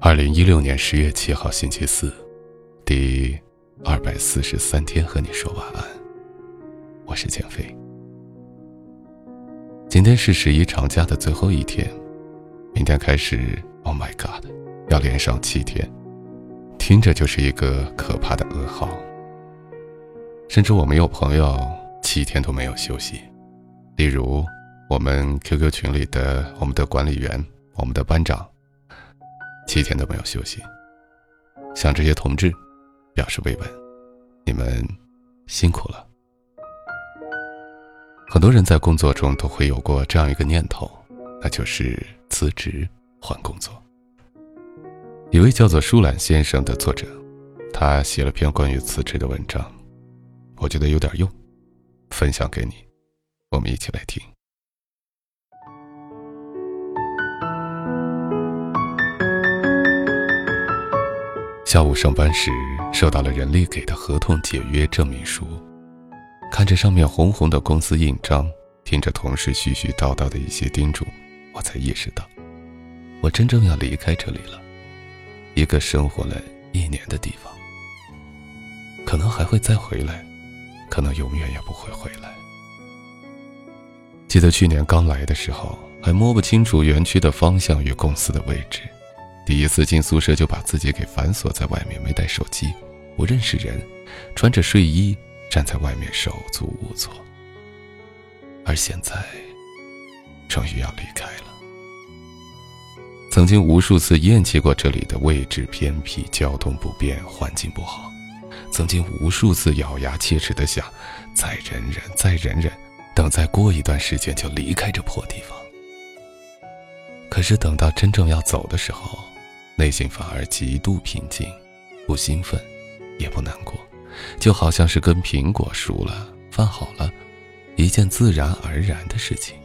二零一六年十月七号星期四，第二百四十三天和你说晚安。我是减肥。今天是十一长假的最后一天，明天开始，Oh my God，要连上七天，听着就是一个可怕的噩耗。甚至我们有朋友几天都没有休息，例如我们 QQ 群里的我们的管理员，我们的班长。七天都没有休息，向这些同志表示慰问，你们辛苦了。很多人在工作中都会有过这样一个念头，那就是辞职换工作。一位叫做舒兰先生的作者，他写了篇关于辞职的文章，我觉得有点用，分享给你，我们一起来听。下午上班时，收到了人力给的合同解约证明书，看着上面红红的公司印章，听着同事絮絮叨叨的一些叮嘱，我才意识到，我真正要离开这里了，一个生活了一年的地方，可能还会再回来，可能永远也不会回来。记得去年刚来的时候，还摸不清楚园区的方向与公司的位置。第一次进宿舍就把自己给反锁在外面，没带手机，不认识人，穿着睡衣站在外面手足无措。而现在，终于要离开了。曾经无数次厌弃过这里的位置偏僻、交通不便、环境不好，曾经无数次咬牙切齿的想，再忍忍，再忍忍，等再过一段时间就离开这破地方。可是等到真正要走的时候，内心反而极度平静，不兴奋，也不难过，就好像是跟苹果熟了、饭好了，一件自然而然的事情。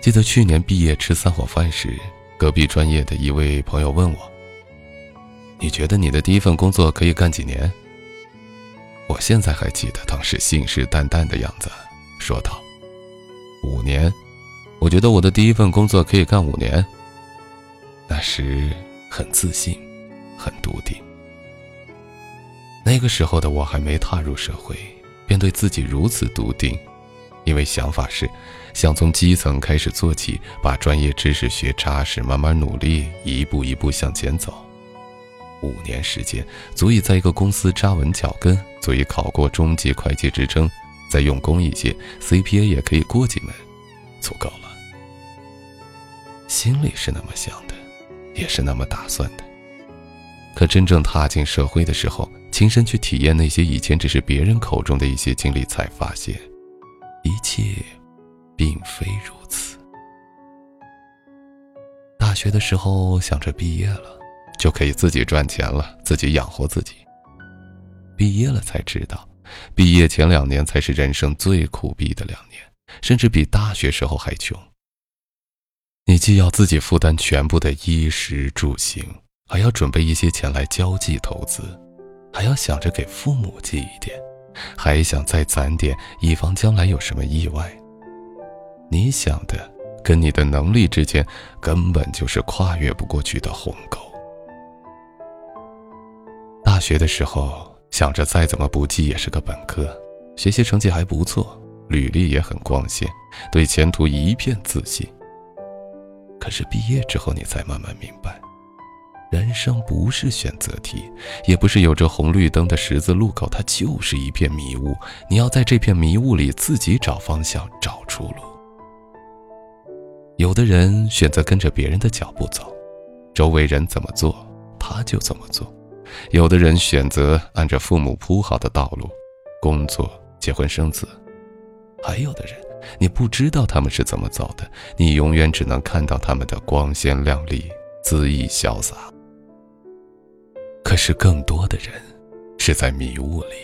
记得去年毕业吃散伙饭时，隔壁专业的一位朋友问我：“你觉得你的第一份工作可以干几年？”我现在还记得当时信誓旦旦的样子，说道：“五年，我觉得我的第一份工作可以干五年。”那时很自信，很笃定。那个时候的我还没踏入社会，便对自己如此笃定，因为想法是想从基层开始做起，把专业知识学扎实，慢慢努力，一步一步向前走。五年时间足以在一个公司扎稳脚跟，足以考过中级会计职称，再用功一些，CPA 也可以过几门，足够了。心里是那么想的。也是那么打算的。可真正踏进社会的时候，亲身去体验那些以前只是别人口中的一些经历，才发现，一切，并非如此。大学的时候想着毕业了，就可以自己赚钱了，自己养活自己。毕业了才知道，毕业前两年才是人生最苦逼的两年，甚至比大学时候还穷。你既要自己负担全部的衣食住行，还要准备一些钱来交际投资，还要想着给父母寄一点，还想再攒点，以防将来有什么意外。你想的跟你的能力之间根本就是跨越不过去的鸿沟。大学的时候想着再怎么不济也是个本科，学习成绩还不错，履历也很光鲜，对前途一片自信。可是毕业之后，你才慢慢明白，人生不是选择题，也不是有着红绿灯的十字路口，它就是一片迷雾。你要在这片迷雾里自己找方向、找出路。有的人选择跟着别人的脚步走，周围人怎么做，他就怎么做；有的人选择按着父母铺好的道路，工作、结婚、生子；还有的人。你不知道他们是怎么走的，你永远只能看到他们的光鲜亮丽、恣意潇洒。可是更多的人是在迷雾里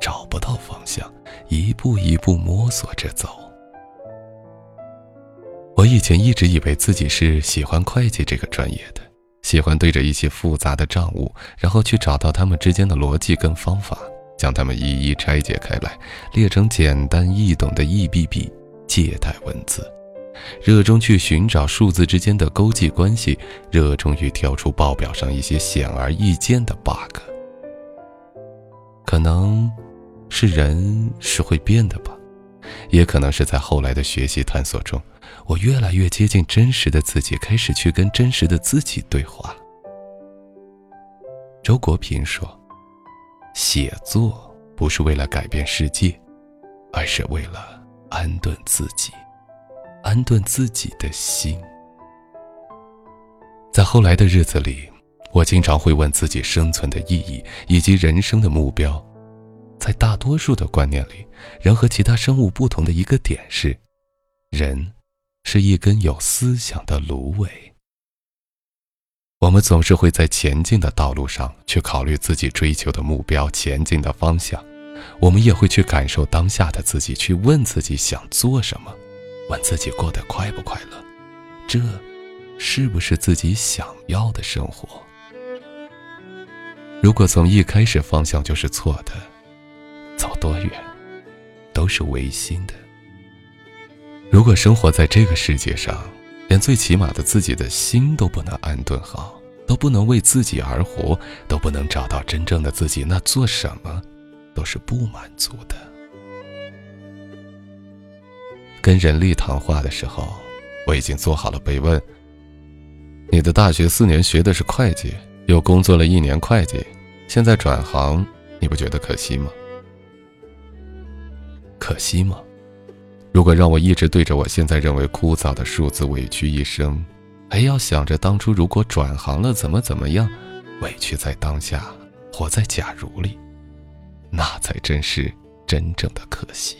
找不到方向，一步一步摸索着走。我以前一直以为自己是喜欢会计这个专业的，喜欢对着一些复杂的账务，然后去找到他们之间的逻辑跟方法，将它们一一拆解开来，列成简单易懂的 EBB 借贷文字。热衷去寻找数字之间的勾稽关系，热衷于挑出报表上一些显而易见的 bug。可能，是人是会变的吧，也可能是在后来的学习探索中，我越来越接近真实的自己，开始去跟真实的自己对话。周国平说：“写作不是为了改变世界，而是为了安顿自己。”安顿自己的心。在后来的日子里，我经常会问自己生存的意义以及人生的目标。在大多数的观念里，人和其他生物不同的一个点是，人是一根有思想的芦苇。我们总是会在前进的道路上去考虑自己追求的目标、前进的方向，我们也会去感受当下的自己，去问自己想做什么。问自己过得快不快乐，这是不是自己想要的生活？如果从一开始方向就是错的，走多远都是违心的。如果生活在这个世界上，连最起码的自己的心都不能安顿好，都不能为自己而活，都不能找到真正的自己，那做什么都是不满足的。跟人力谈话的时候，我已经做好了被问。你的大学四年学的是会计，又工作了一年会计，现在转行，你不觉得可惜吗？可惜吗？如果让我一直对着我现在认为枯燥的数字委屈一生，还要想着当初如果转行了怎么怎么样，委屈在当下，活在假如里，那才真是真正的可惜。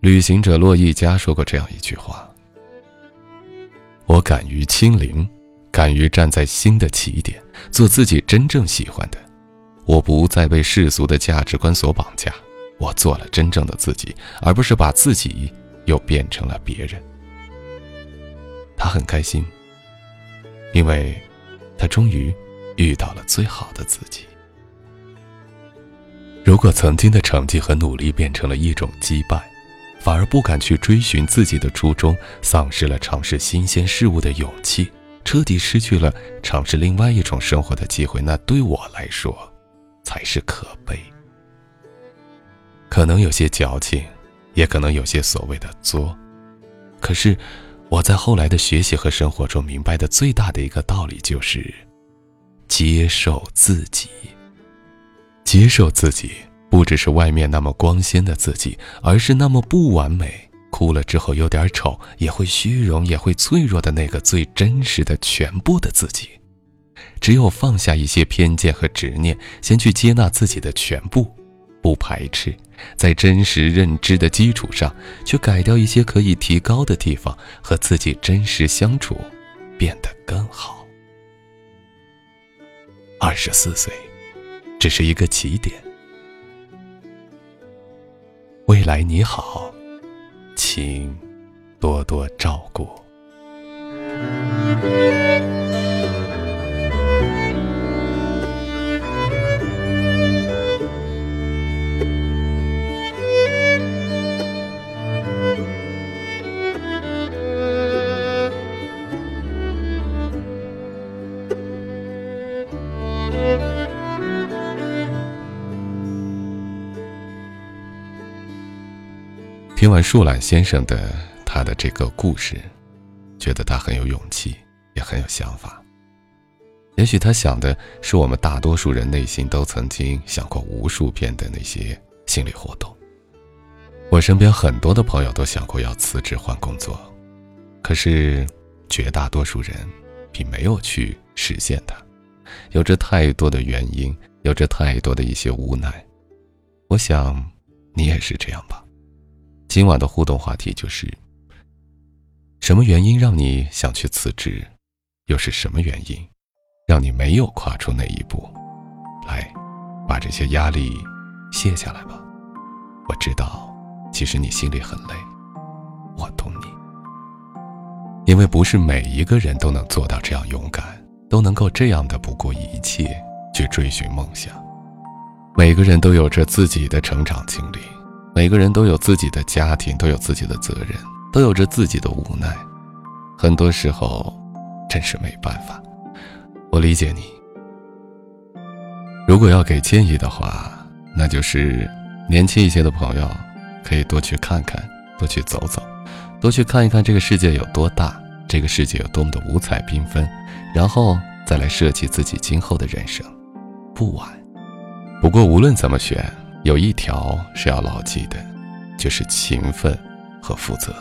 旅行者洛伊加说过这样一句话：“我敢于清零，敢于站在新的起点，做自己真正喜欢的。我不再被世俗的价值观所绑架，我做了真正的自己，而不是把自己又变成了别人。”他很开心，因为，他终于遇到了最好的自己。如果曾经的成绩和努力变成了一种羁绊，反而不敢去追寻自己的初衷，丧失了尝试新鲜事物的勇气，彻底失去了尝试另外一种生活的机会。那对我来说，才是可悲。可能有些矫情，也可能有些所谓的作。可是，我在后来的学习和生活中明白的最大的一个道理就是：接受自己，接受自己。不只是外面那么光鲜的自己，而是那么不完美、哭了之后有点丑、也会虚荣、也会脆弱的那个最真实的全部的自己。只有放下一些偏见和执念，先去接纳自己的全部，不排斥，在真实认知的基础上，去改掉一些可以提高的地方，和自己真实相处，变得更好。二十四岁，只是一个起点。未来你好，请多多照顾。听完树懒先生的他的这个故事，觉得他很有勇气，也很有想法。也许他想的是我们大多数人内心都曾经想过无数遍的那些心理活动。我身边很多的朋友都想过要辞职换工作，可是绝大多数人并没有去实现它，有着太多的原因，有着太多的一些无奈。我想你也是这样吧。今晚的互动话题就是：什么原因让你想去辞职？又是什么原因让你没有跨出那一步？来，把这些压力卸下来吧。我知道，其实你心里很累，我懂你。因为不是每一个人都能做到这样勇敢，都能够这样的不顾一切去追寻梦想。每个人都有着自己的成长经历，每个人都有自己的家庭，都有自己的责任，都有着自己的无奈。很多时候，真是没办法。我理解你。如果要给建议的话，那就是年轻一些的朋友，可以多去看看，多去走走，多去看一看这个世界有多大，这个世界有多么的五彩缤纷，然后再来设计自己今后的人生，不晚。不过无论怎么选，有一条是要牢记的，就是勤奋和负责。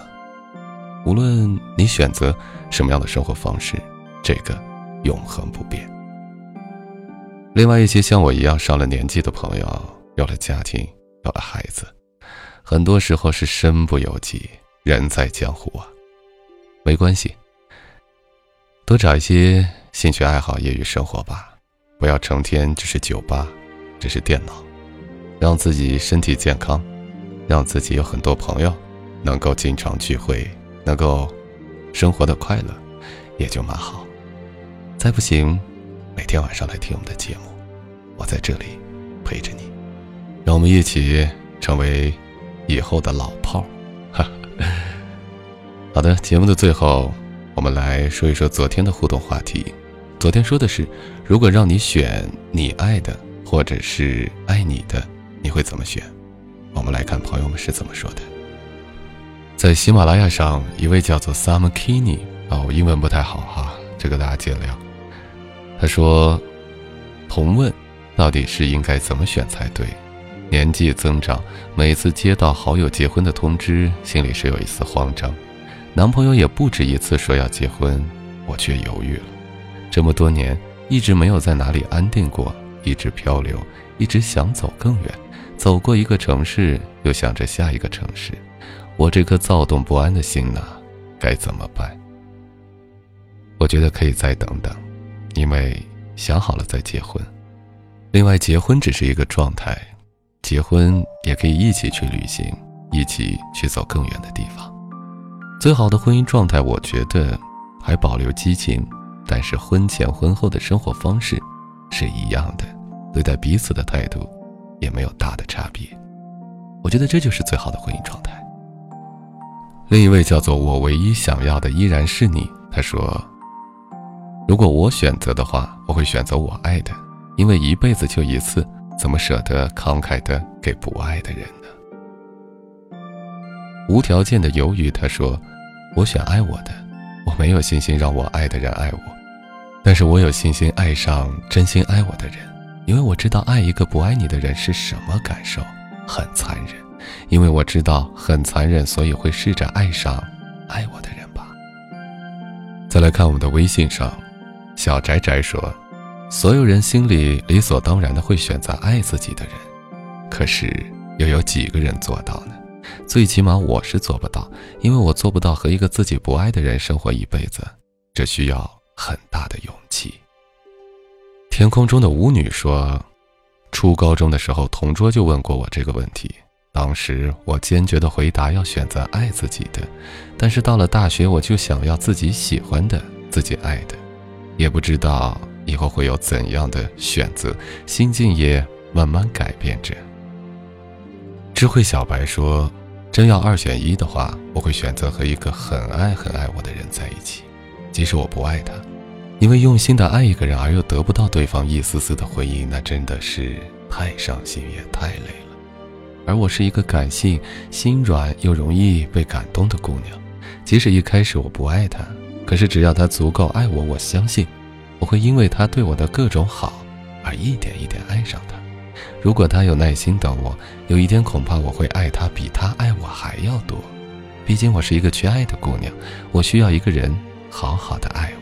无论你选择什么样的生活方式，这个永恒不变。另外一些像我一样上了年纪的朋友，有了家庭，有了孩子，很多时候是身不由己，人在江湖啊。没关系，多找一些兴趣爱好、业余生活吧，不要成天只是酒吧。只是电脑，让自己身体健康，让自己有很多朋友，能够经常聚会，能够生活的快乐，也就蛮好。再不行，每天晚上来听我们的节目，我在这里陪着你，让我们一起成为以后的老炮儿。好的，节目的最后，我们来说一说昨天的互动话题。昨天说的是，如果让你选你爱的。或者是爱你的，你会怎么选？我们来看朋友们是怎么说的。在喜马拉雅上，一位叫做 Summer Kenny 啊，我英文不太好哈，这个大家见谅。他说：“同问，到底是应该怎么选才对？年纪增长，每次接到好友结婚的通知，心里是有一丝慌张。男朋友也不止一次说要结婚，我却犹豫了。这么多年，一直没有在哪里安定过。”一直漂流，一直想走更远，走过一个城市，又想着下一个城市。我这颗躁动不安的心呐，该怎么办？我觉得可以再等等，因为想好了再结婚。另外，结婚只是一个状态，结婚也可以一起去旅行，一起去走更远的地方。最好的婚姻状态，我觉得还保留激情，但是婚前婚后的生活方式是一样的。对待彼此的态度也没有大的差别，我觉得这就是最好的婚姻状态。另一位叫做我唯一想要的依然是你，他说：“如果我选择的话，我会选择我爱的，因为一辈子就一次，怎么舍得慷慨的给不爱的人呢？”无条件的犹豫，他说：“我选爱我的，我没有信心让我爱的人爱我，但是我有信心爱上真心爱我的人。”因为我知道爱一个不爱你的人是什么感受，很残忍。因为我知道很残忍，所以会试着爱上爱我的人吧。再来看我们的微信上，小宅宅说：“所有人心里理所当然的会选择爱自己的人，可是又有几个人做到呢？最起码我是做不到，因为我做不到和一个自己不爱的人生活一辈子，这需要很大的勇气。”天空中的舞女说：“初高中的时候，同桌就问过我这个问题。当时我坚决的回答要选择爱自己的，但是到了大学，我就想要自己喜欢的、自己爱的，也不知道以后会有怎样的选择，心境也慢慢改变着。”智慧小白说：“真要二选一的话，我会选择和一个很爱很爱我的人在一起，即使我不爱他。”因为用心的爱一个人而又得不到对方一丝丝的回应，那真的是太伤心也太累了。而我是一个感性、心软又容易被感动的姑娘，即使一开始我不爱他，可是只要他足够爱我，我相信我会因为他对我的各种好而一点一点爱上他。如果他有耐心等我，有一天恐怕我会爱他比他爱我还要多。毕竟我是一个缺爱的姑娘，我需要一个人好好的爱我。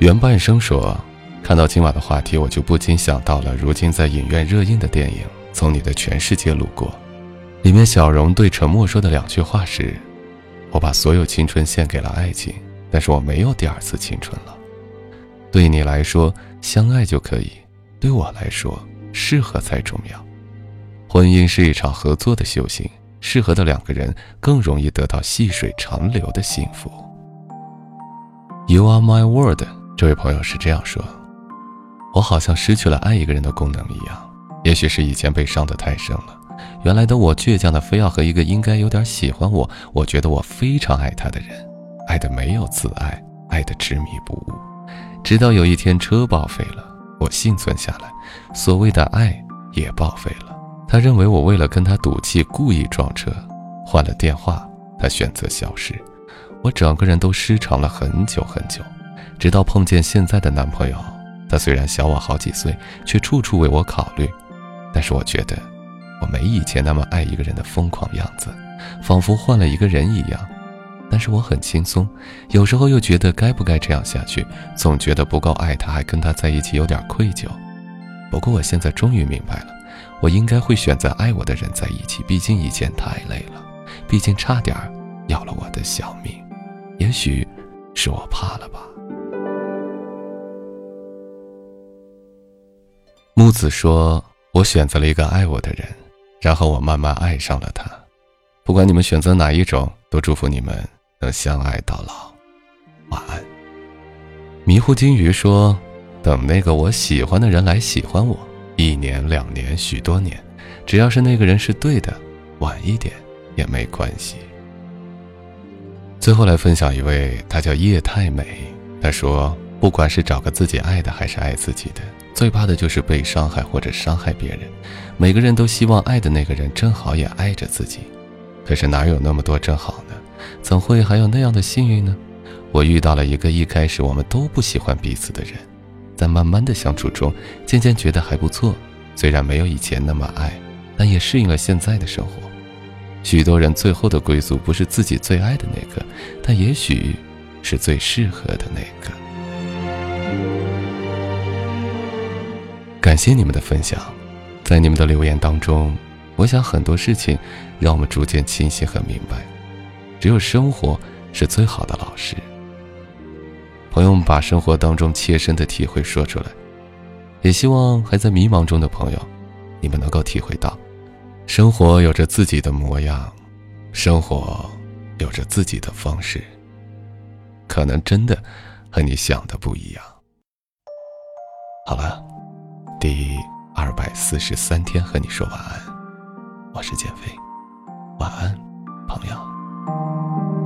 原半生说：“看到今晚的话题，我就不禁想到了如今在影院热映的电影《从你的全世界路过》，里面小荣对陈默说的两句话是：‘我把所有青春献给了爱情，但是我没有第二次青春了。’对你来说，相爱就可以；对我来说，适合才重要。婚姻是一场合作的修行，适合的两个人更容易得到细水长流的幸福。You are my world。”这位朋友是这样说：“我好像失去了爱一个人的功能一样。也许是以前被伤得太深了，原来的我倔强的非要和一个应该有点喜欢我，我觉得我非常爱他的人，爱的没有自爱，爱的执迷不悟。直到有一天车报废了，我幸存下来，所谓的爱也报废了。他认为我为了跟他赌气，故意撞车，换了电话，他选择消失，我整个人都失常了很久很久，直到碰见现在的男朋友。他虽然小我好几岁，却处处为我考虑。但是我觉得，我没以前那么爱一个人的疯狂样子，仿佛换了一个人一样。但是我很轻松，有时候又觉得该不该这样下去，总觉得不够爱他，还跟他在一起有点愧疚。不过我现在终于明白了，我应该会选择爱我的人在一起，毕竟以前太累了，毕竟差点要了我的小命。也许是我怕了吧。木子说。我选择了一个爱我的人，然后我慢慢爱上了他。不管你们选择哪一种，都祝福你们能相爱到老。晚安。迷糊金鱼说：“等那个我喜欢的人来喜欢我，一年、两年、许多年，只要是那个人是对的，晚一点也没关系。”最后来分享一位，他叫叶太美。他说：“不管是找个自己爱的，还是爱自己的。”最怕的就是被伤害或者伤害别人。每个人都希望爱的那个人正好也爱着自己，可是哪有那么多正好呢？怎会还有那样的幸运呢？我遇到了一个一开始我们都不喜欢彼此的人，在慢慢的相处中，渐渐觉得还不错。虽然没有以前那么爱，但也适应了现在的生活。许多人最后的归宿不是自己最爱的那个，但也许是最适合的那个。感谢你们的分享，在你们的留言当中，我想很多事情让我们逐渐清晰和明白。只有生活是最好的老师。朋友们把生活当中切身的体会说出来，也希望还在迷茫中的朋友，你们能够体会到，生活有着自己的模样，生活有着自己的方式，可能真的和你想的不一样。好了。第二百四十三天和你说晚安，我是减肥，晚安，朋友。